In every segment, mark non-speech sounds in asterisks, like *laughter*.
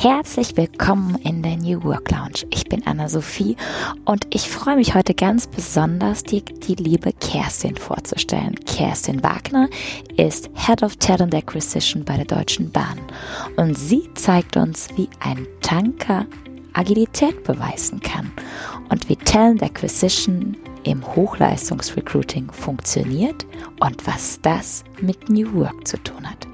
Herzlich willkommen in der New Work Lounge. Ich bin Anna-Sophie und ich freue mich heute ganz besonders, die, die liebe Kerstin vorzustellen. Kerstin Wagner ist Head of Talent Acquisition bei der Deutschen Bahn und sie zeigt uns, wie ein Tanker Agilität beweisen kann und wie Talent Acquisition im Hochleistungsrecruiting funktioniert und was das mit New Work zu tun hat.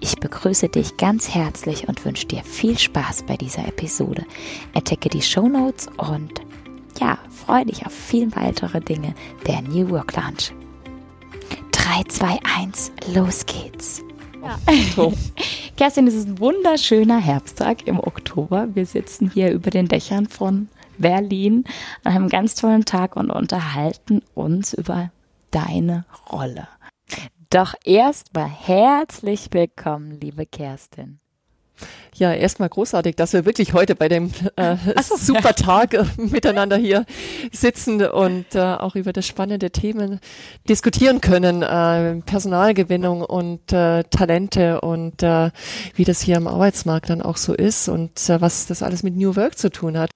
Ich begrüße dich ganz herzlich und wünsche dir viel Spaß bei dieser Episode. Entdecke die Show Notes und ja, freue dich auf viele weitere Dinge der New Work Lounge. 3, 2, 1, los geht's. Ja. *laughs* Kerstin, es ist ein wunderschöner Herbsttag im Oktober. Wir sitzen hier über den Dächern von Berlin an einem ganz tollen Tag und unterhalten uns über deine Rolle. Doch erstmal herzlich willkommen, liebe Kerstin. Ja, erstmal großartig, dass wir wirklich heute bei dem äh, *laughs* so, super Tag äh, miteinander hier sitzen und äh, auch über das spannende Themen diskutieren können. Äh, Personalgewinnung und äh, Talente und äh, wie das hier am Arbeitsmarkt dann auch so ist und äh, was das alles mit New Work zu tun hat.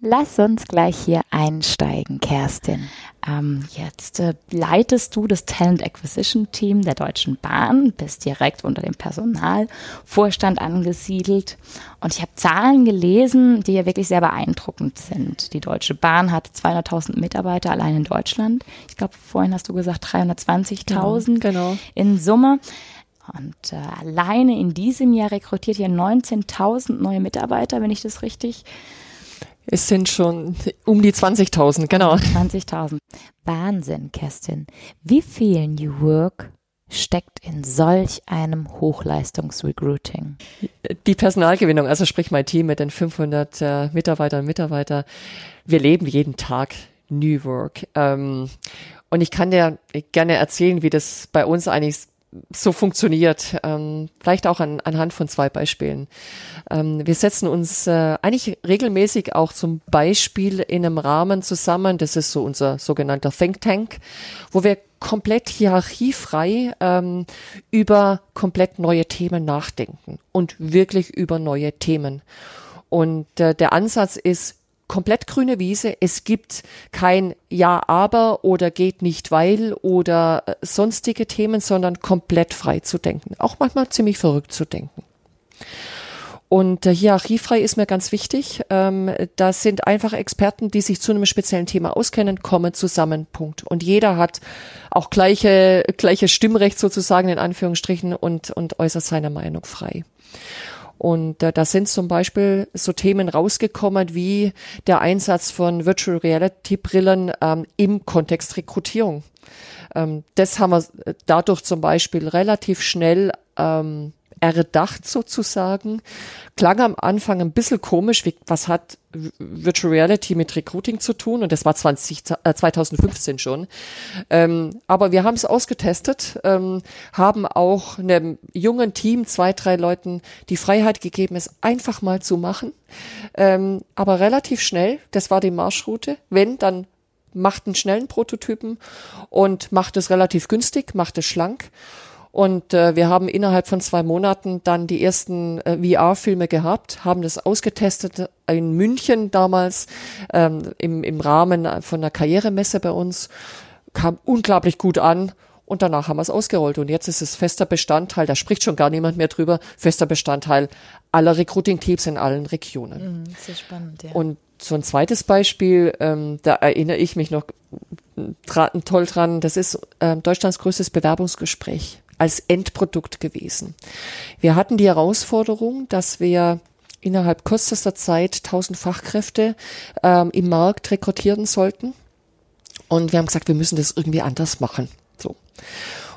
Lass uns gleich hier einsteigen, Kerstin. Ähm, jetzt äh, leitest du das Talent Acquisition Team der Deutschen Bahn, bist direkt unter dem Personalvorstand angesiedelt. Und ich habe Zahlen gelesen, die ja wirklich sehr beeindruckend sind. Die Deutsche Bahn hat 200.000 Mitarbeiter allein in Deutschland. Ich glaube, vorhin hast du gesagt 320.000 genau, genau. in Summe. Und äh, alleine in diesem Jahr rekrutiert ihr 19.000 neue Mitarbeiter, wenn ich das richtig es sind schon um die 20.000, genau. 20.000. Wahnsinn, Kerstin. Wie viel New Work steckt in solch einem Hochleistungsrecruiting? Die Personalgewinnung, also sprich mein Team mit den 500 äh, Mitarbeitern und Mitarbeitern. Wir leben jeden Tag New Work. Ähm, und ich kann dir gerne erzählen, wie das bei uns eigentlich so funktioniert. Ähm, vielleicht auch an, anhand von zwei Beispielen. Ähm, wir setzen uns äh, eigentlich regelmäßig auch zum Beispiel in einem Rahmen zusammen. Das ist so unser sogenannter Think Tank, wo wir komplett hierarchiefrei ähm, über komplett neue Themen nachdenken und wirklich über neue Themen. Und äh, der Ansatz ist, komplett grüne Wiese. Es gibt kein Ja, aber oder geht nicht weil oder äh, sonstige Themen, sondern komplett frei zu denken. Auch manchmal ziemlich verrückt zu denken. Und äh, hierarchiefrei ist mir ganz wichtig. Ähm, das sind einfach Experten, die sich zu einem speziellen Thema auskennen, kommen zusammen, Punkt. Und jeder hat auch gleiche, gleiche Stimmrecht sozusagen in Anführungsstrichen und, und äußert seine Meinung frei. Und äh, da sind zum Beispiel so Themen rausgekommen wie der Einsatz von Virtual Reality Brillen ähm, im Kontext Rekrutierung. Ähm, das haben wir äh, dadurch zum Beispiel relativ schnell ähm, erdacht sozusagen. Klang am Anfang ein bisschen komisch, wie, was hat Virtual Reality mit Recruiting zu tun? Und das war 20, äh, 2015 schon. Ähm, aber wir haben es ausgetestet, ähm, haben auch einem jungen Team, zwei, drei Leuten die Freiheit gegeben, es einfach mal zu machen. Ähm, aber relativ schnell, das war die Marschroute. Wenn, dann macht einen schnellen Prototypen und macht es relativ günstig, macht es schlank. Und äh, wir haben innerhalb von zwei Monaten dann die ersten äh, VR-Filme gehabt, haben das ausgetestet in München damals ähm, im, im Rahmen von einer Karrieremesse bei uns, kam unglaublich gut an. Und danach haben wir es ausgerollt. Und jetzt ist es fester Bestandteil, da spricht schon gar niemand mehr drüber, fester Bestandteil aller Recruiting-Teams in allen Regionen. Mhm, sehr spannend, ja. Und so ein zweites Beispiel, ähm, da erinnere ich mich noch toll dran, das ist äh, Deutschlands größtes Bewerbungsgespräch als Endprodukt gewesen. Wir hatten die Herausforderung, dass wir innerhalb kürzester Zeit 1000 Fachkräfte ähm, im Markt rekrutieren sollten. Und wir haben gesagt, wir müssen das irgendwie anders machen. So.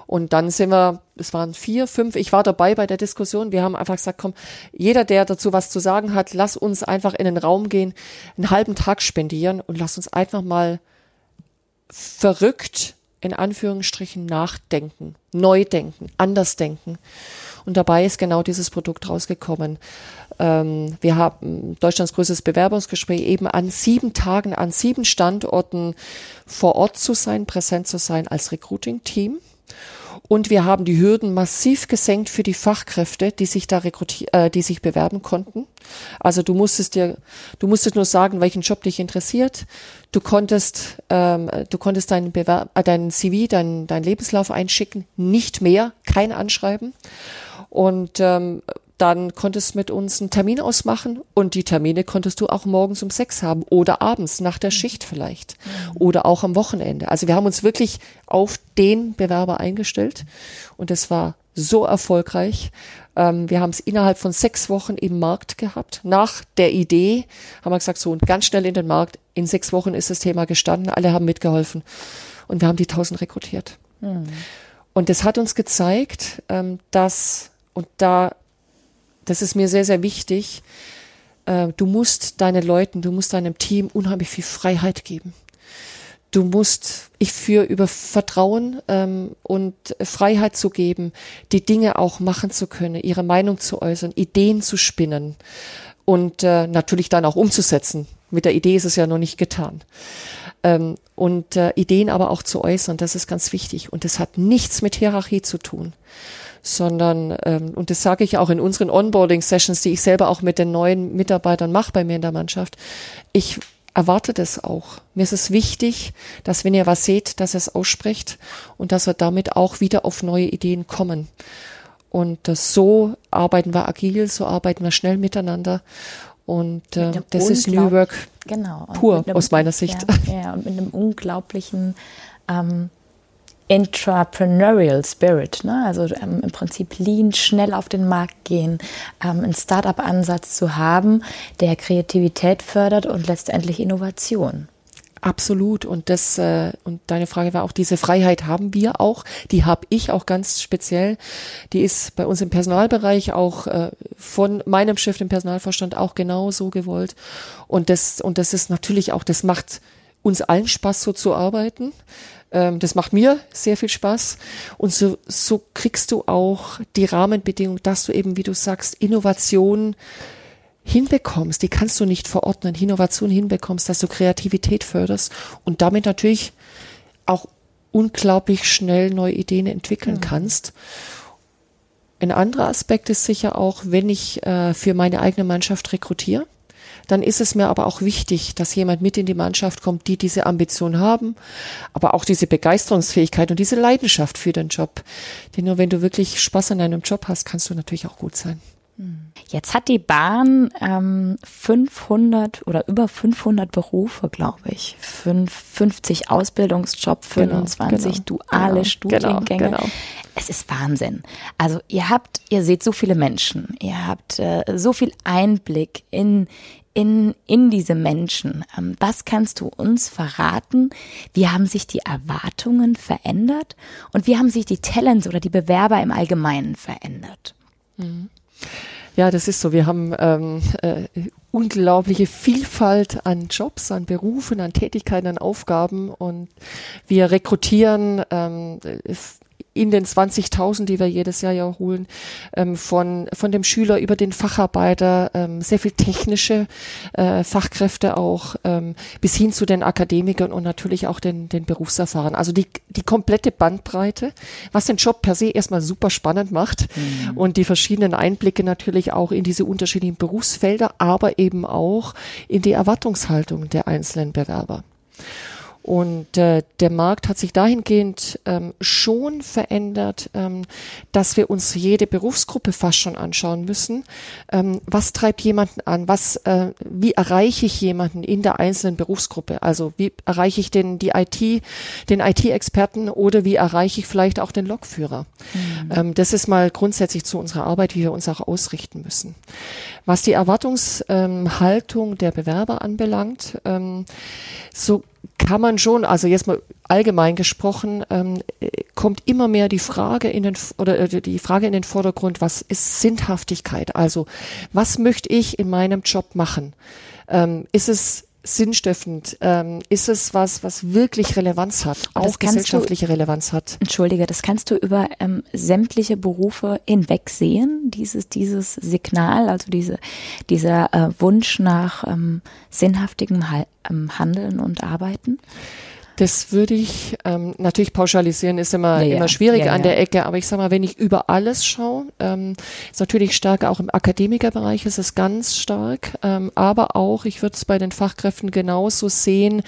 Und dann sind wir, es waren vier, fünf, ich war dabei bei der Diskussion. Wir haben einfach gesagt, komm, jeder, der dazu was zu sagen hat, lass uns einfach in den Raum gehen, einen halben Tag spendieren und lass uns einfach mal verrückt in Anführungsstrichen nachdenken, neu denken, anders denken. Und dabei ist genau dieses Produkt rausgekommen. Ähm, wir haben Deutschlands größtes Bewerbungsgespräch eben an sieben Tagen, an sieben Standorten vor Ort zu sein, präsent zu sein als Recruiting-Team Und wir haben die Hürden massiv gesenkt für die Fachkräfte, die sich da rekrutieren, äh, die sich bewerben konnten. Also du musstest dir, du musstest nur sagen, welchen Job dich interessiert. Du konntest, ähm, du konntest deinen Bewerb, äh, deinen CV, deinen, deinen Lebenslauf einschicken, nicht mehr, kein Anschreiben. Und ähm, dann konntest du mit uns einen Termin ausmachen und die Termine konntest du auch morgens um sechs haben oder abends nach der Schicht vielleicht mhm. oder auch am Wochenende. Also wir haben uns wirklich auf den Bewerber eingestellt und es war so erfolgreich. Ähm, wir haben es innerhalb von sechs Wochen im Markt gehabt. Nach der Idee haben wir gesagt, so und ganz schnell in den Markt. In sechs Wochen ist das Thema gestanden. Alle haben mitgeholfen und wir haben die tausend rekrutiert. Mhm. Und das hat uns gezeigt, ähm, dass und da das ist mir sehr, sehr wichtig. Äh, du musst deinen Leuten, du musst deinem Team unheimlich viel Freiheit geben. Du musst, ich führe über Vertrauen ähm, und Freiheit zu geben, die Dinge auch machen zu können, ihre Meinung zu äußern, Ideen zu spinnen und äh, natürlich dann auch umzusetzen. Mit der Idee ist es ja noch nicht getan. Ähm, und äh, Ideen aber auch zu äußern, das ist ganz wichtig. Und das hat nichts mit Hierarchie zu tun sondern, ähm, und das sage ich auch in unseren Onboarding-Sessions, die ich selber auch mit den neuen Mitarbeitern mache bei mir in der Mannschaft, ich erwarte das auch. Mir ist es wichtig, dass wenn ihr was seht, dass ihr es aussprecht und dass wir damit auch wieder auf neue Ideen kommen. Und das, so arbeiten wir agil, so arbeiten wir schnell miteinander. Und äh, das ist New Work genau, pur aus meiner Sicht. Ja, ja, und mit einem unglaublichen ähm, Entrepreneurial Spirit, ne? also ähm, im Prinzip lean, schnell auf den Markt gehen, ähm, einen Startup-Ansatz zu haben, der Kreativität fördert und letztendlich Innovation. Absolut. Und das, äh, und deine Frage war auch, diese Freiheit haben wir auch. Die habe ich auch ganz speziell. Die ist bei uns im Personalbereich auch äh, von meinem Chef im Personalvorstand auch genau so gewollt. Und das, und das ist natürlich auch, das macht uns allen Spaß, so zu arbeiten. Ähm, das macht mir sehr viel Spaß. Und so, so kriegst du auch die Rahmenbedingungen, dass du eben, wie du sagst, Innovation hinbekommst. Die kannst du nicht verordnen. Innovation hinbekommst, dass du Kreativität förderst und damit natürlich auch unglaublich schnell neue Ideen entwickeln mhm. kannst. Ein anderer Aspekt ist sicher auch, wenn ich äh, für meine eigene Mannschaft rekrutiere, dann ist es mir aber auch wichtig, dass jemand mit in die Mannschaft kommt, die diese Ambition haben, aber auch diese Begeisterungsfähigkeit und diese Leidenschaft für den Job. Denn nur wenn du wirklich Spaß an deinem Job hast, kannst du natürlich auch gut sein. Jetzt hat die Bahn ähm, 500 oder über 500 Berufe, glaube ich. 50 Ausbildungsjobs, 25 genau, duale genau, Studiengänge. Genau, genau. Es ist Wahnsinn. Also ihr habt, ihr seht so viele Menschen, ihr habt äh, so viel Einblick in in, in diese Menschen. Ähm, was kannst du uns verraten? Wie haben sich die Erwartungen verändert und wie haben sich die Talents oder die Bewerber im Allgemeinen verändert? Mhm. Ja, das ist so. Wir haben ähm, äh, unglaubliche Vielfalt an Jobs, an Berufen, an Tätigkeiten, an Aufgaben und wir rekrutieren ähm, in den 20.000, die wir jedes Jahr ja holen, ähm, von, von dem Schüler über den Facharbeiter, ähm, sehr viel technische äh, Fachkräfte auch, ähm, bis hin zu den Akademikern und natürlich auch den, den Berufserfahrenen. Also die, die komplette Bandbreite, was den Job per se erstmal super spannend macht mhm. und die verschiedenen Einblicke natürlich auch in diese unterschiedlichen Berufsfelder, aber eben auch in die Erwartungshaltung der einzelnen Bewerber. Und äh, der Markt hat sich dahingehend ähm, schon verändert, ähm, dass wir uns jede Berufsgruppe fast schon anschauen müssen. Ähm, was treibt jemanden an? Was, äh, wie erreiche ich jemanden in der einzelnen Berufsgruppe? Also wie erreiche ich den die IT, den IT-Experten oder wie erreiche ich vielleicht auch den Lokführer? Mhm. Ähm, das ist mal grundsätzlich zu unserer Arbeit, wie wir uns auch ausrichten müssen. Was die Erwartungshaltung der Bewerber anbelangt, ähm, so kann man schon, also jetzt mal allgemein gesprochen, ähm, kommt immer mehr die Frage in den oder äh, die Frage in den Vordergrund, was ist Sinnhaftigkeit? Also was möchte ich in meinem Job machen? Ähm, ist es sinnstiftend? Ähm, ist es was, was wirklich Relevanz hat, auch gesellschaftliche du, Relevanz hat? Entschuldige, das kannst du über ähm, sämtliche Berufe hinwegsehen, dieses, dieses Signal, also diese, dieser äh, Wunsch nach ähm, sinnhaftigem ha ähm, Handeln und Arbeiten? Das würde ich ähm, natürlich pauschalisieren, ist immer, Ja, immer schwierig Ja, an der Ecke, aber ich sag mal, wenn ich über alles schaue, ähm, ist natürlich stärker auch im Akademikerbereich ist es ganz stark, ähm, aber auch, ich würde es bei den Fachkräften genauso sehen,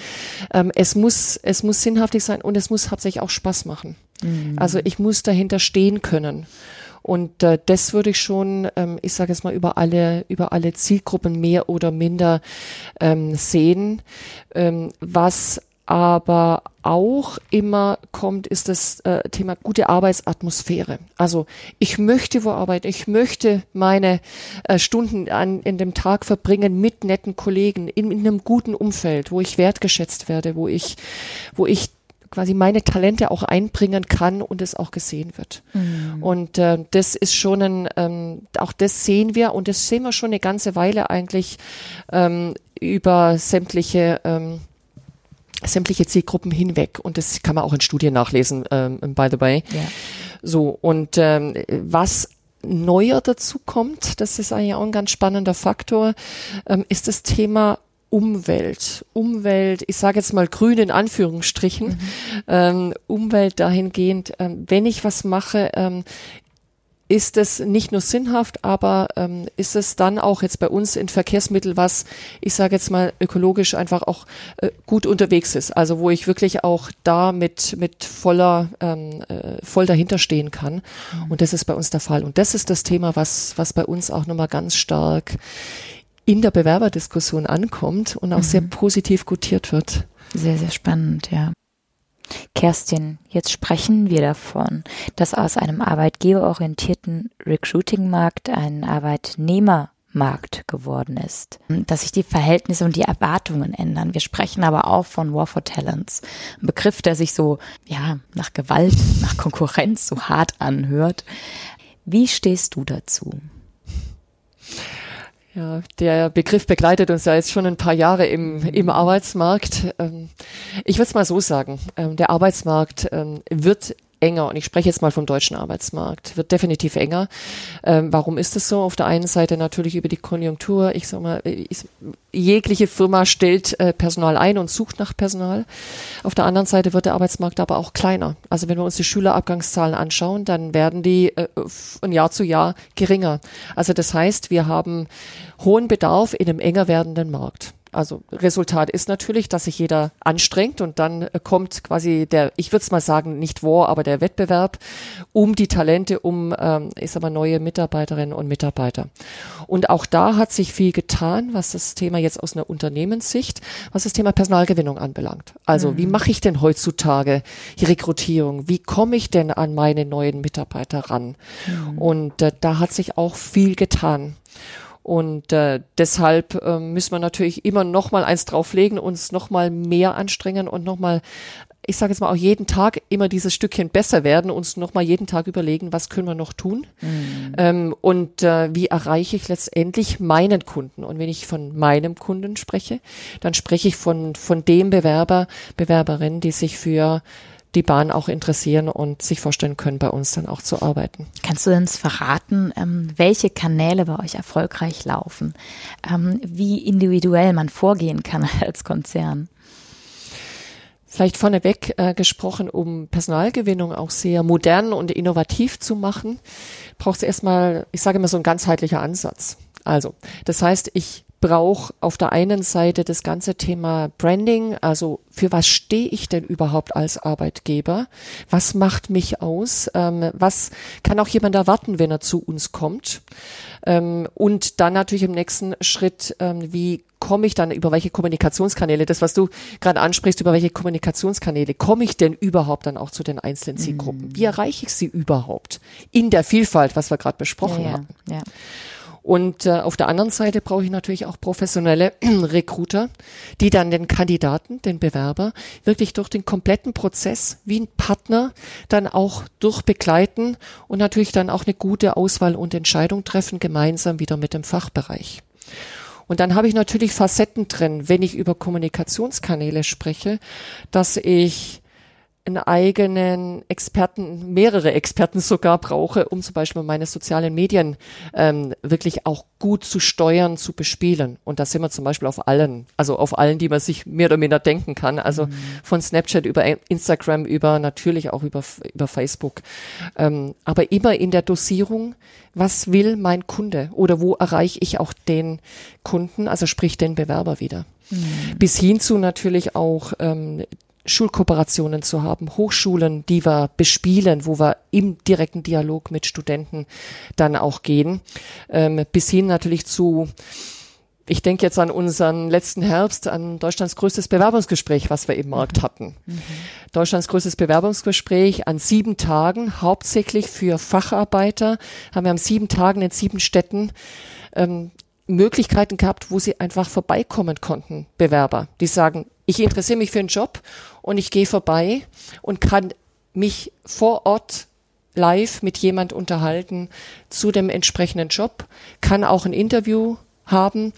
ähm, es muss, es muss sinnhaftig sein und es muss hauptsächlich auch Spaß machen. Also ich muss dahinter stehen können. Und äh, das würde ich schon, ähm, ich sage jetzt mal, über alle, über alle Zielgruppen mehr oder minder ähm, sehen. Ähm, was aber auch immer kommt, ist das äh, Thema gute Arbeitsatmosphäre. Also ich möchte wo arbeiten, ich möchte meine äh, Stunden an, in dem Tag verbringen mit netten Kollegen, in, in einem guten Umfeld, wo ich wertgeschätzt werde, wo ich, wo ich quasi meine Talente auch einbringen kann und es auch gesehen wird. Und äh, das ist schon ein, ähm, auch das sehen wir und das sehen wir schon eine ganze Weile eigentlich ähm, über sämtliche ähm, sämtliche Zielgruppen hinweg und das kann man auch in Studien nachlesen, ähm, by the way. Ja. So, und ähm, was neuer dazu kommt, das ist eigentlich auch ein ganz spannender Faktor, ähm, ist das Thema Umwelt. Umwelt, ich sage jetzt mal grün in Anführungsstrichen, ähm, Umwelt dahingehend, ähm, wenn ich was mache, ähm, ist es nicht nur sinnhaft, aber ähm, ist es dann auch jetzt bei uns in Verkehrsmittel, was ich sage jetzt mal ökologisch einfach auch äh, gut unterwegs ist. Also wo ich wirklich auch da mit mit voller ähm, äh, voll dahinter stehen kann. Und das ist bei uns der Fall. Und das ist das Thema, was was bei uns auch nochmal ganz stark in der Bewerberdiskussion ankommt und auch sehr positiv gutiert wird. Sehr, sehr spannend, ja. Kerstin, jetzt sprechen wir davon, dass aus einem arbeitgeberorientierten Recruiting-Markt ein Arbeitnehmermarkt geworden ist, dass sich die Verhältnisse und die Erwartungen ändern. Wir sprechen aber auch von War for Talents, ein Begriff, der sich so ja nach Gewalt, nach Konkurrenz so hart anhört. Wie stehst du dazu? Ja, der Begriff begleitet uns ja jetzt schon ein paar Jahre im, im Arbeitsmarkt. Ähm, Ich würde es mal so sagen, ähm, der Arbeitsmarkt ähm, wird enger und ich spreche jetzt mal vom deutschen Arbeitsmarkt, wird definitiv enger. Ähm, warum ist es so? Auf der einen Seite natürlich über die Konjunktur. Ich sag mal, ich, jegliche Firma stellt äh, Personal ein und sucht nach Personal. Auf der anderen Seite wird der Arbeitsmarkt aber auch kleiner. Also wenn wir uns die Schülerabgangszahlen anschauen, dann werden die äh, von Jahr zu Jahr geringer. Also das heißt, wir haben hohen Bedarf in einem enger werdenden Markt. Also Resultat ist natürlich, dass sich jeder anstrengt und dann äh, kommt quasi der, ich würde es mal sagen, nicht War, aber der Wettbewerb um die Talente, um, ähm, ich sag mal, neue Mitarbeiterinnen und Mitarbeiter. Und auch da hat sich viel getan, was das Thema jetzt aus einer Unternehmenssicht, was das Thema Personalgewinnung anbelangt. Also wie mache ich denn heutzutage die Rekrutierung? Wie komme ich denn an meine neuen Mitarbeiter ran? Und äh, da hat sich auch viel getan. Und äh, deshalb äh, müssen wir natürlich immer noch mal eins drauflegen, uns noch mal mehr anstrengen und noch mal, ich sage jetzt mal auch jeden Tag immer dieses Stückchen besser werden, uns noch mal jeden Tag überlegen, was können wir noch tun ähm, und äh, wie erreiche ich letztendlich meinen Kunden. Und wenn ich von meinem Kunden spreche, dann spreche ich von von dem Bewerber, Bewerberin, die sich für die Bahn auch interessieren und sich vorstellen können, bei uns dann auch zu arbeiten. Kannst du uns verraten, ähm, welche Kanäle bei euch erfolgreich laufen? Ähm, wie individuell man vorgehen kann *laughs* als Konzern? Vielleicht vorneweg äh, gesprochen, um Personalgewinnung auch sehr modern und innovativ zu machen, braucht es erstmal, ich sage immer so ein ganzheitlicher Ansatz. Also, das heißt, ich brauche auf der einen Seite das ganze Thema Branding, also für was stehe ich denn überhaupt als Arbeitgeber? Was macht mich aus? Ähm, was kann auch jemand erwarten, wenn er zu uns kommt? Ähm, und dann natürlich im nächsten Schritt, ähm, wie komme ich dann über welche Kommunikationskanäle, das was du gerade ansprichst, über welche Kommunikationskanäle komme ich denn überhaupt dann auch zu den einzelnen Zielgruppen? Wie erreiche ich sie überhaupt in der Vielfalt, was wir gerade besprochen ja, haben? ja. Und äh, auf der anderen Seite brauche ich natürlich auch professionelle *clears throat* Recruiter, die dann den Kandidaten, den Bewerber, wirklich durch den kompletten Prozess wie ein Partner dann auch durchbegleiten und natürlich dann auch eine gute Auswahl und Entscheidung treffen, gemeinsam wieder mit dem Fachbereich. Und dann habe ich natürlich Facetten drin, wenn ich über Kommunikationskanäle spreche, dass ich einen eigenen Experten, mehrere Experten sogar brauche, um zum Beispiel meine sozialen Medien ähm, wirklich auch gut zu steuern, zu bespielen. Und da sind wir zum Beispiel auf allen, also auf allen, die man sich mehr oder minder denken kann. Also mhm. von Snapchat über Instagram, über natürlich auch über, über Facebook. Ähm, aber immer in der Dosierung, was will mein Kunde oder wo erreiche ich auch den Kunden, also sprich den Bewerber wieder. Mhm. Bis hin zu natürlich auch ähm, Schulkooperationen zu haben, Hochschulen, die wir bespielen, wo wir im direkten Dialog mit Studenten dann auch gehen, ähm, bis hin natürlich zu ich denke jetzt an unseren letzten Herbst, an Deutschlands größtes Bewerbungsgespräch, was wir im Markt hatten. Mhm. Deutschlands größtes Bewerbungsgespräch an sieben Tagen, hauptsächlich für Facharbeiter, haben wir an sieben Tagen in sieben Städten ähm, Möglichkeiten gehabt, wo sie einfach vorbeikommen konnten, Bewerber, die sagen, ich interessiere mich für einen Job und ich gehe vorbei und kann mich vor Ort live mit jemand unterhalten zu dem entsprechenden Job, kann auch ein Interview haben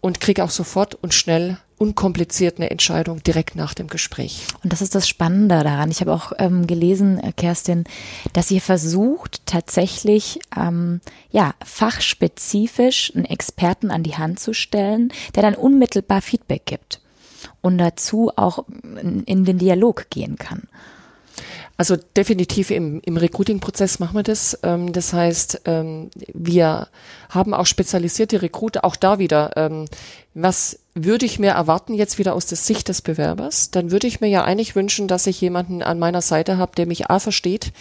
und kriege auch sofort und schnell unkompliziert eine Entscheidung direkt nach dem Gespräch. Und das ist das Spannende daran. Ich habe auch ähm, gelesen, äh, Kerstin, dass ihr versucht, tatsächlich ähm, ja fachspezifisch einen Experten an die Hand zu stellen, der dann unmittelbar Feedback gibt und dazu auch in, den Dialog gehen kann. Also definitiv im, im Recruiting-Prozess machen wir das. Ähm, das heißt, ähm, wir haben auch spezialisierte Recruiter, auch da wieder. Ähm, was würde ich mir erwarten jetzt wieder aus der Sicht des Bewerbers? Dann würde ich mir ja eigentlich wünschen, dass ich jemanden an meiner Seite habe, der mich A versteht,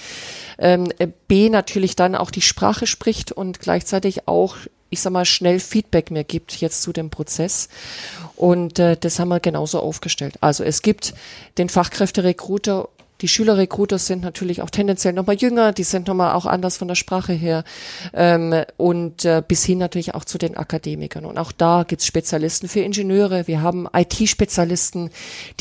ähm, B natürlich dann auch die Sprache spricht und gleichzeitig auch ich sag mal, schnell Feedback mir gibt jetzt zu dem Prozess. Und äh, das haben wir genauso aufgestellt. Also es gibt den Fachkräfte-Recruiter die Schülerrecruiter sind natürlich auch tendenziell nochmal jünger, die sind nochmal auch anders von der Sprache her ähm, und äh, bis hin natürlich auch zu den Akademikern. Und auch da gibt's Spezialisten für Ingenieure. Wir haben IT-Spezialisten,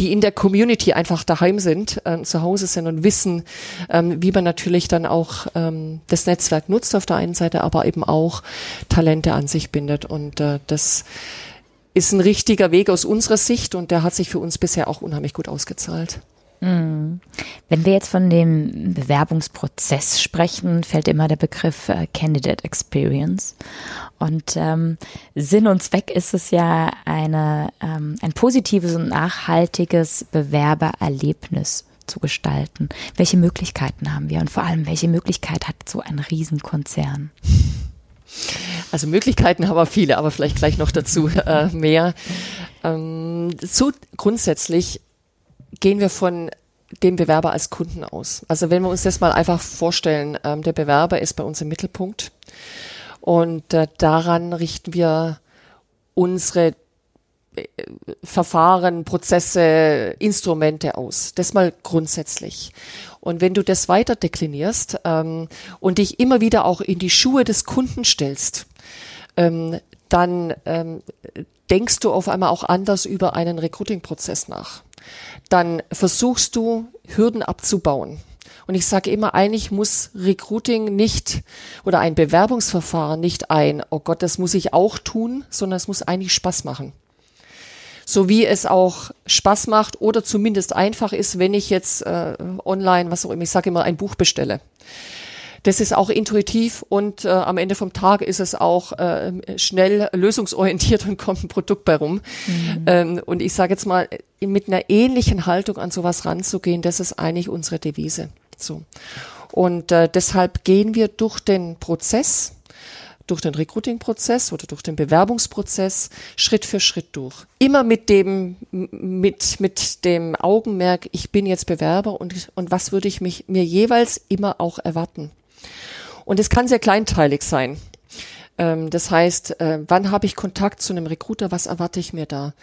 die in der Community einfach daheim sind, äh, zu Hause sind und wissen, ähm, wie man natürlich dann auch ähm, das Netzwerk nutzt auf der einen Seite, aber eben auch Talente an sich bindet. Und äh, das ist ein richtiger Weg aus unserer Sicht und der hat sich für uns bisher auch unheimlich gut ausgezahlt. Mhm. Wenn wir jetzt von dem Bewerbungsprozess sprechen, fällt immer der Begriff äh, Candidate Experience. Und ähm, Sinn und Zweck ist es ja, eine, ähm, ein positives und nachhaltiges Bewerbererlebnis zu gestalten. Welche Möglichkeiten haben wir und vor allem, welche Möglichkeit hat so ein Riesenkonzern? Also Möglichkeiten haben wir viele, aber vielleicht gleich noch dazu äh, mehr. Ähm, so grundsätzlich gehen wir von dem Bewerber als Kunden aus. Also wenn wir uns das mal einfach vorstellen, ähm, der Bewerber ist bei uns im Mittelpunkt und äh, daran richten wir unsere äh, Verfahren, Prozesse, Instrumente aus. Das mal grundsätzlich. Und wenn du das weiter deklinierst ähm, und dich immer wieder auch in die Schuhe des Kunden stellst, ähm, dann ähm, denkst du auf einmal auch anders über einen Recruiting-Prozess nach dann versuchst du Hürden abzubauen. Und ich sage immer, eigentlich muss Recruiting nicht oder ein Bewerbungsverfahren nicht ein, oh Gott, das muss ich auch tun, sondern es muss eigentlich Spaß machen. So wie es auch Spaß macht oder zumindest einfach ist, wenn ich jetzt äh, online, was auch immer, ich sage immer, ein Buch bestelle. Das ist auch intuitiv und äh, am Ende vom Tag ist es auch äh, schnell lösungsorientiert und kommt ein Produkt bei rum. Mhm. Ähm, und ich sage jetzt mal, mit einer ähnlichen Haltung an sowas ranzugehen, das ist eigentlich unsere Devise. So. Und äh, deshalb gehen wir durch den Prozess, durch den Recruiting-Prozess oder durch den Bewerbungsprozess Schritt für Schritt durch. Immer mit dem, mit, mit dem Augenmerk, ich bin jetzt Bewerber und, und was würde ich mich, mir jeweils immer auch erwarten. Und es kann sehr kleinteilig sein. Ähm, das heißt, äh, wann habe ich Kontakt zu einem Recruiter? Was erwarte ich mir da?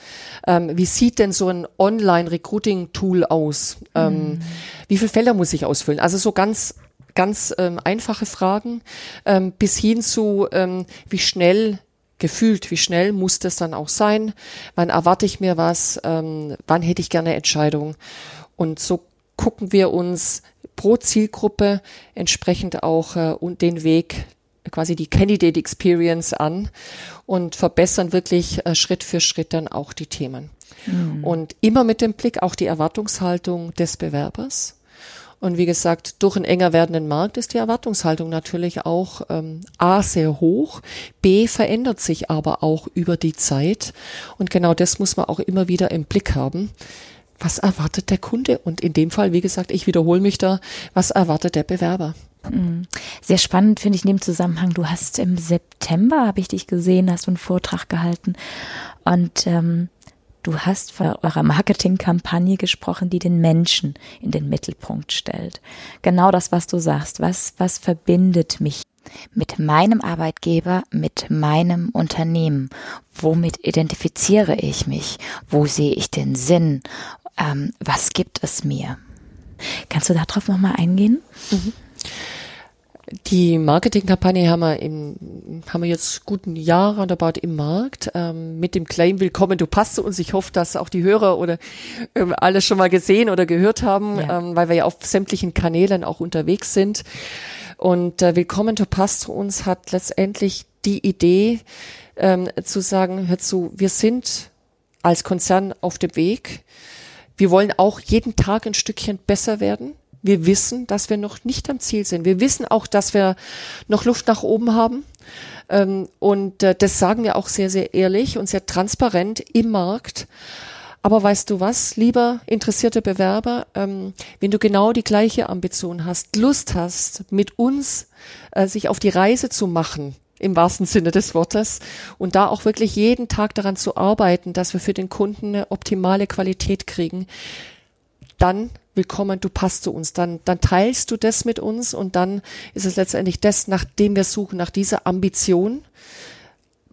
Ähm, wie sieht denn so ein Online-Recruiting-Tool aus? Mhm. Wie viele Felder muss ich ausfüllen? Also so ganz ganz ähm, einfache Fragen ähm, bis hin zu ähm, wie schnell gefühlt, wie schnell muss das dann auch sein? Wann erwarte ich mir was? Ähm, wann hätte ich gerne Entscheidung? Und so gucken wir uns pro Zielgruppe entsprechend auch äh, den Weg quasi die Candidate Experience an und verbessern wirklich äh, Schritt für Schritt dann auch die Themen. Mhm. Und immer mit dem Blick auch die Erwartungshaltung des Bewerbers. Und wie gesagt, durch einen enger werdenden Markt ist die Erwartungshaltung natürlich auch ähm, A sehr hoch, B verändert sich aber auch über die Zeit. Und genau das muss man auch immer wieder im Blick haben. Was erwartet der Kunde? Und in dem Fall, wie gesagt, ich wiederhole mich da, was erwartet der Bewerber? Mhm. Sehr spannend finde ich in dem Zusammenhang. Du hast im September, habe ich dich gesehen, hast einen Vortrag gehalten und ähm, Du hast von eurer Marketingkampagne gesprochen, die den Menschen in den Mittelpunkt stellt. Genau das, was du sagst. Was, was verbindet mich mit meinem Arbeitgeber, mit meinem Unternehmen? Womit identifiziere ich mich? Wo sehe ich den Sinn? Ähm, was gibt es mir? Kannst du darauf nochmal eingehen? Mhm. Die Marketingkampagne haben wir im, haben wir jetzt guten Jahr roundabout im Markt, ähm, mit dem Claim Willkommen, du passt zu uns. Ich hoffe, dass auch die Hörer oder ähm, alle schon mal gesehen oder gehört haben, ja. ähm, weil wir ja auf sämtlichen Kanälen auch unterwegs sind. Und äh, Willkommen, du passt zu uns hat letztendlich die Idee, ähm, zu sagen, hör zu, wir sind als Konzern auf dem Weg. Wir wollen auch jeden Tag ein Stückchen besser werden. Wir wissen, dass wir noch nicht am Ziel sind. Wir wissen auch, dass wir noch Luft nach oben haben. Ähm, und äh, das sagen wir auch sehr, sehr ehrlich und sehr transparent im Markt. Aber weißt du was, lieber interessierte Bewerber, ähm, wenn du genau die gleiche Ambition hast, Lust hast, mit uns äh, sich auf die Reise zu machen, im wahrsten Sinne des Wortes, und da auch wirklich jeden Tag daran zu arbeiten, dass wir für den Kunden eine optimale Qualität kriegen, dann willkommen, du passt zu uns. Dann, dann teilst du das mit uns und dann ist es letztendlich das, nach dem wir suchen, nach dieser Ambition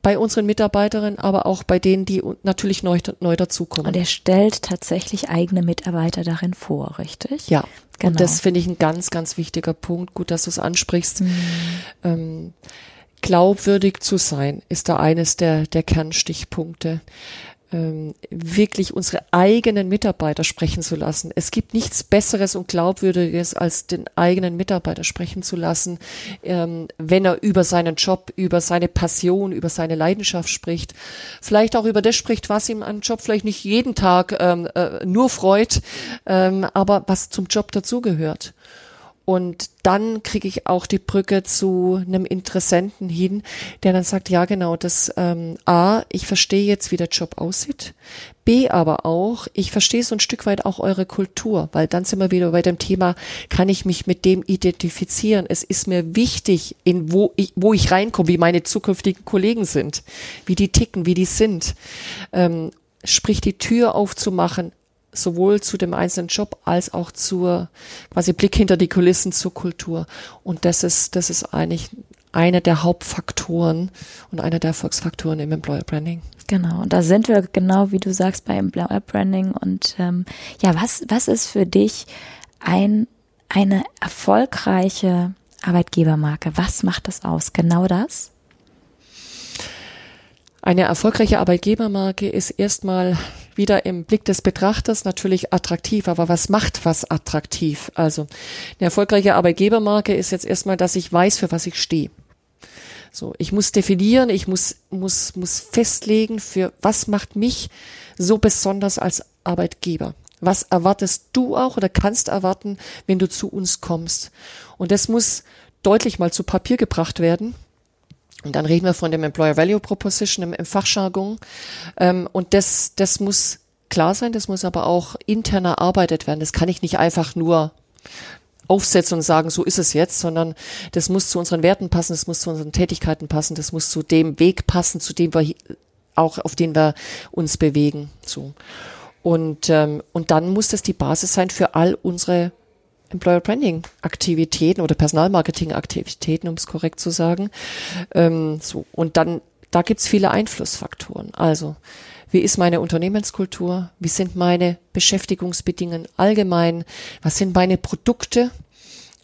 bei unseren Mitarbeiterinnen, aber auch bei denen, die natürlich neu, neu dazukommen. Und er stellt tatsächlich eigene Mitarbeiter darin vor, richtig? Ja, genau. Und das finde ich ein ganz, ganz wichtiger Punkt. Gut, dass du es ansprichst. Mhm. Ähm, glaubwürdig zu sein, ist da eines der, der Kernstichpunkte ähm, wirklich unsere eigenen Mitarbeiter sprechen zu lassen. Es gibt nichts Besseres und Glaubwürdiges, als den eigenen Mitarbeiter sprechen zu lassen, ähm, wenn er über seinen Job, über seine Passion, über seine Leidenschaft spricht. Vielleicht auch über das spricht, was ihm an Job vielleicht nicht jeden Tag ähm, äh, nur freut, ähm, aber was zum Job dazugehört. Und dann kriege ich auch die Brücke zu einem Interessenten hin, der dann sagt, ja genau, das ähm, A, ich verstehe jetzt, wie der Job aussieht. B aber auch, ich verstehe so ein Stück weit auch eure Kultur, weil dann sind wir wieder bei dem Thema, kann ich mich mit dem identifizieren? Es ist mir wichtig, in wo ich, wo ich reinkomme, wie meine zukünftigen Kollegen sind, wie die ticken, wie die sind. Ähm, sprich die Tür aufzumachen, sowohl zu dem einzelnen Job als auch zur quasi Blick hinter die Kulissen zur Kultur. Und das ist, das ist eigentlich einer der Hauptfaktoren und einer der Erfolgsfaktoren im Employer Branding. Genau, und da sind wir genau, wie du sagst, bei Employer Branding. Und ähm, ja, was, was ist für dich ein, eine erfolgreiche Arbeitgebermarke? Was macht das aus? Genau das? Eine erfolgreiche Arbeitgebermarke ist erstmal wieder im Blick des Betrachters natürlich attraktiv. Aber was macht was attraktiv? Also eine erfolgreiche Arbeitgebermarke ist jetzt erstmal, dass ich weiß, für was ich stehe. So, ich muss definieren, ich muss, muss, muss festlegen, für was macht mich so besonders als Arbeitgeber. Was erwartest du auch oder kannst erwarten, wenn du zu uns kommst? Und das muss deutlich mal zu Papier gebracht werden. Und dann reden wir von dem Employer Value Proposition im, im Fachjargon. Ähm, und das, das muss klar sein, das muss aber auch intern erarbeitet werden. Das kann ich nicht einfach nur aufsetzen und sagen, so ist es jetzt, sondern das muss zu unseren Werten passen, das muss zu unseren Tätigkeiten passen, das muss zu dem Weg passen, zu dem wir auch, auf den wir uns bewegen. So. Und, ähm, und dann muss das die Basis sein für all unsere Employer Branding Aktivitäten oder Personalmarketing Aktivitäten, um es korrekt zu sagen. Ähm, so. Und dann, da gibt's viele Einflussfaktoren. Also, wie ist meine Unternehmenskultur? Wie sind meine Beschäftigungsbedingungen allgemein? Was sind meine Produkte?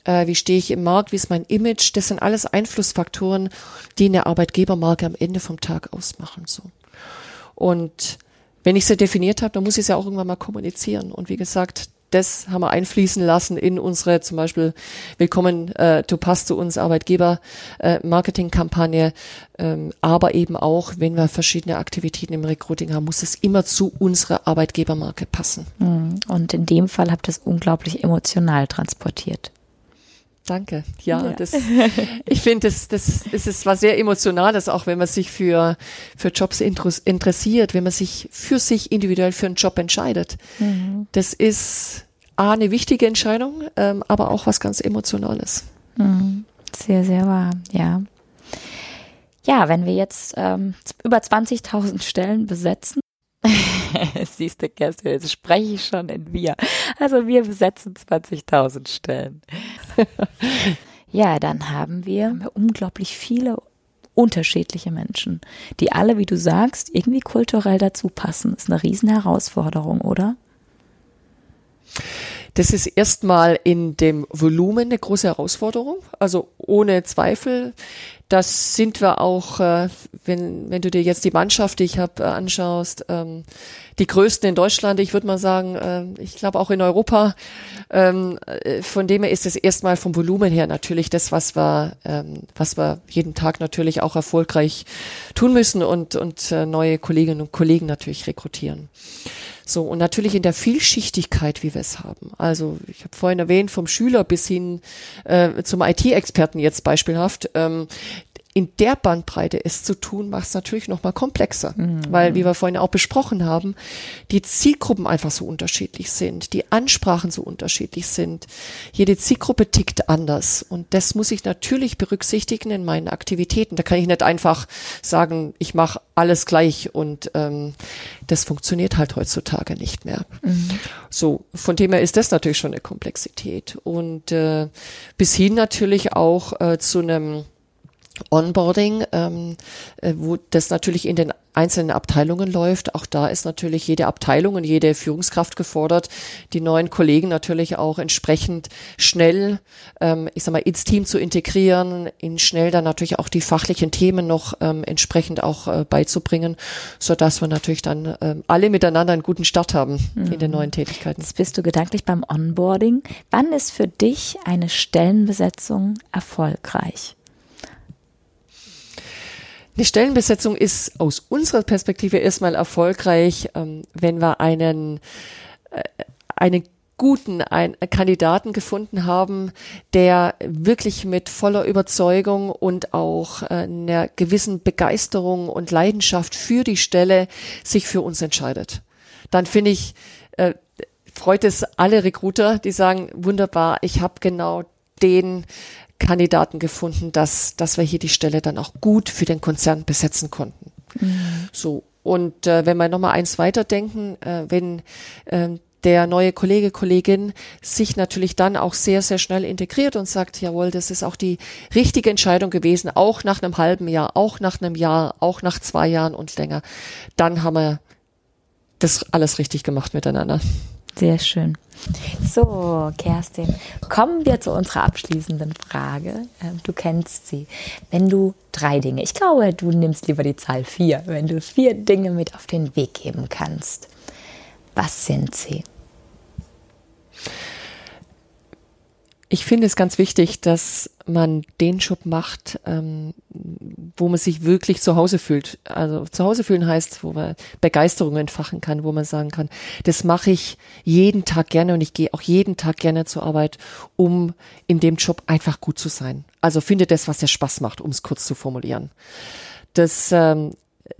Äh, wie stehe ich im Markt? Wie ist mein Image? Das sind alles Einflussfaktoren, die eine Arbeitgebermarke am Ende vom Tag ausmachen. So. Und wenn ich sie definiert habe, dann muss ich sie auch irgendwann mal kommunizieren. Und wie gesagt, das haben wir einfließen lassen in unsere zum Beispiel Willkommen, äh, du passt zu uns Arbeitgeber äh, Marketingkampagne, ähm, aber eben auch, wenn wir verschiedene Aktivitäten im Recruiting haben, muss es immer zu unserer Arbeitgebermarke passen. Hm. Und in dem Fall habt ihr es unglaublich emotional transportiert. Danke. Ja, ja. das, ich finde, das, das, ist was sehr Emotionales, auch wenn man sich für, für Jobs interessiert, wenn man sich für sich individuell für einen Job entscheidet. Mhm. Das ist A, eine wichtige Entscheidung, ähm, aber auch was ganz Emotionales. Mhm. Sehr, sehr wahr, ja. Ja, wenn wir jetzt ähm, über 20.000 Stellen besetzen, *laughs* Siehst du, Kerstin, jetzt spreche ich schon in wir. Also wir besetzen 20.000 Stellen. *laughs* ja, dann haben wir unglaublich viele unterschiedliche Menschen, die alle, wie du sagst, irgendwie kulturell dazu passen. Ist eine Riesenherausforderung, oder? Das ist erstmal in dem Volumen eine große Herausforderung. Also ohne Zweifel. Das sind wir auch, äh, wenn, wenn du dir jetzt die Mannschaft, die ich habe, äh, anschaust, ähm, die größten in Deutschland, ich würde mal sagen, äh, ich glaube auch in Europa. Ähm, äh, von dem her ist es erstmal vom Volumen her natürlich das, was wir, ähm, was wir jeden Tag natürlich auch erfolgreich tun müssen und, und äh, neue Kolleginnen und Kollegen natürlich rekrutieren. So, und natürlich in der Vielschichtigkeit, wie wir es haben. Also, ich habe vorhin erwähnt, vom Schüler bis hin äh, zum IT-Experten jetzt beispielhaft. Ähm, in der Bandbreite es zu tun, macht es natürlich noch mal komplexer, mhm. weil wie wir vorhin auch besprochen haben, die Zielgruppen einfach so unterschiedlich sind, die Ansprachen so unterschiedlich sind. Jede Zielgruppe tickt anders und das muss ich natürlich berücksichtigen in meinen Aktivitäten. Da kann ich nicht einfach sagen, ich mache alles gleich und ähm, das funktioniert halt heutzutage nicht mehr. Mhm. So von dem her ist das natürlich schon eine Komplexität und äh, bis hin natürlich auch äh, zu einem Onboarding, ähm, äh, wo das natürlich in den einzelnen Abteilungen läuft. Auch da ist natürlich jede Abteilung und jede Führungskraft gefordert, die neuen Kollegen natürlich auch entsprechend schnell, ähm, ich sag mal, ins Team zu integrieren, ihnen schnell dann natürlich auch die fachlichen Themen noch ähm, entsprechend auch äh, beizubringen, so dass wir natürlich dann ähm, alle miteinander einen guten Start haben mhm. in den mhm. neuen Tätigkeiten. Jetzt bist du gedanklich beim Onboarding. Wann ist für dich eine Stellenbesetzung erfolgreich? Die Stellenbesetzung ist aus unserer Perspektive erstmal erfolgreich, ähm, wenn wir einen, äh, einen guten einen Kandidaten gefunden haben, der wirklich mit voller Überzeugung und auch äh, einer gewissen Begeisterung und Leidenschaft für die Stelle sich für uns entscheidet. Dann finde ich, äh, freut es alle Recruiter, die sagen, wunderbar, ich habe genau den Kandidaten gefunden, dass, dass wir hier die Stelle dann auch gut für den Konzern besetzen konnten. Mhm. So. Und äh, wenn wir nochmal eins weiterdenken, äh, wenn äh, der neue Kollege, Kollegin sich natürlich dann auch sehr, sehr schnell integriert und sagt, jawohl, das ist auch die richtige Entscheidung gewesen, auch nach einem halben Jahr, auch nach einem Jahr, auch nach zwei Jahren und länger, dann haben wir das alles richtig gemacht miteinander. Sehr schön. So, Kerstin, kommen wir zu unserer abschließenden Frage. Ähm, du kennst sie. Wenn du drei Dinge, ich glaube, du nimmst lieber die Zahl vier, wenn du vier Dinge mit auf den Weg geben kannst, was sind sie? Ich finde es ganz wichtig, dass man den Job macht, ähm, wo man sich wirklich zu Hause fühlt. Also zu Hause fühlen heißt, wo man Begeisterung entfachen kann, wo man sagen kann, das mache ich jeden Tag gerne und ich gehe auch jeden Tag gerne zur Arbeit, um in dem Job einfach gut zu sein. Also finde das, was dir Spaß macht, um es kurz zu formulieren. Das ähm,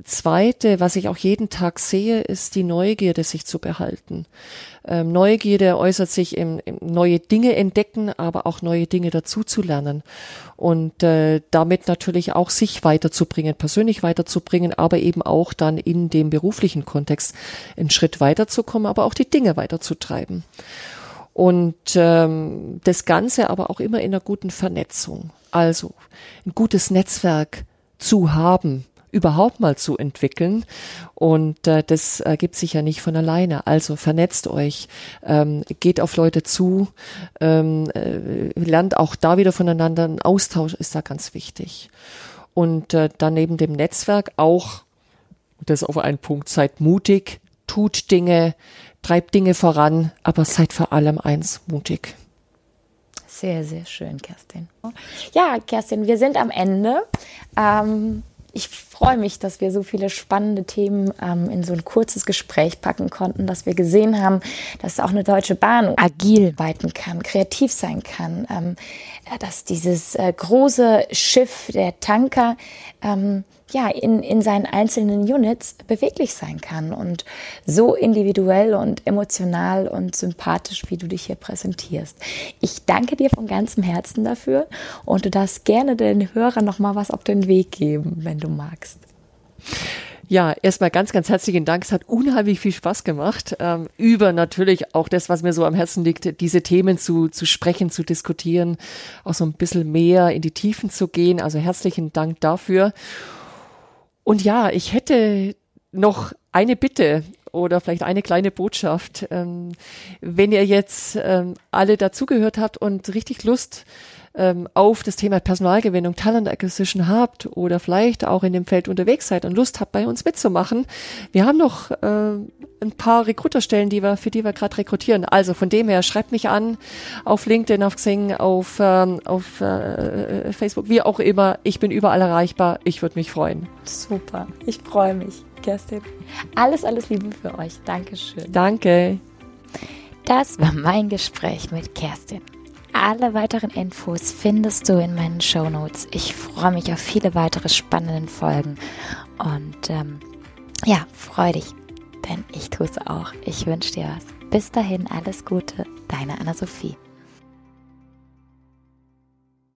Zweite, was ich auch jeden Tag sehe, ist die Neugierde, sich zu behalten. Ähm, Neugierde äußert sich im, im, neue Dinge entdecken, aber auch neue Dinge dazuzulernen und äh, damit natürlich auch sich weiterzubringen, persönlich weiterzubringen, aber eben auch dann in dem beruflichen Kontext einen Schritt weiterzukommen, aber auch die Dinge weiterzutreiben. Und ähm, das Ganze aber auch immer in einer guten Vernetzung. Also ein gutes Netzwerk zu haben, überhaupt mal zu entwickeln. Und äh, das ergibt sich ja nicht von alleine. Also vernetzt euch, ähm, geht auf Leute zu, ähm, äh, lernt auch da wieder voneinander. Ein Austausch ist da ganz wichtig. Und äh, dann neben dem Netzwerk auch, das auf einen Punkt, seid mutig, tut Dinge, treibt Dinge voran, aber seid vor allem eins mutig. Sehr, sehr schön, Kerstin. Ja, Kerstin, wir sind am Ende. Ähm, ich freue mich, dass wir so viele spannende Themen ähm, in so ein kurzes Gespräch packen konnten, dass wir gesehen haben, dass auch eine Deutsche Bahn agil arbeiten kann, kreativ sein kann, ähm, dass dieses äh, große Schiff, der Tanker, ähm, ja, in, in seinen einzelnen Units beweglich sein kann und so individuell und emotional und sympathisch, wie du dich hier präsentierst. Ich danke dir von ganzem Herzen dafür und du darfst gerne den Hörern noch mal was auf den Weg geben, wenn du magst. Ja, erstmal ganz, ganz herzlichen Dank. Es hat unheimlich viel Spaß gemacht, ähm, über natürlich auch das, was mir so am Herzen liegt, diese Themen zu, zu sprechen, zu diskutieren, auch so ein bisschen mehr in die Tiefen zu gehen. Also herzlichen Dank dafür. Und ja, ich hätte noch eine Bitte oder vielleicht eine kleine Botschaft. Ähm, wenn ihr jetzt ähm, alle dazugehört habt und richtig Lust ähm, auf das Thema Personalgewinnung, Talent Acquisition habt oder vielleicht auch in dem Feld unterwegs seid und Lust habt, bei uns mitzumachen, wir haben noch äh, ein paar Recruiterstellen, die wir, für die wir gerade rekrutieren. Also von dem her, schreibt mich an auf LinkedIn, auf Xing, auf, ähm, auf äh, Facebook, wie auch immer. Ich bin überall erreichbar. Ich würde mich freuen. Super. Ich freue mich, Kerstin. Alles, alles Liebe für euch. Dankeschön. Danke. Das war mein Gespräch mit Kerstin. Alle weiteren Infos findest du in meinen Show Notes. Ich freue mich auf viele weitere spannende Folgen und ähm, ja, freu dich, denn ich tue es auch. Ich wünsche dir was. Bis dahin alles Gute, deine Anna-Sophie.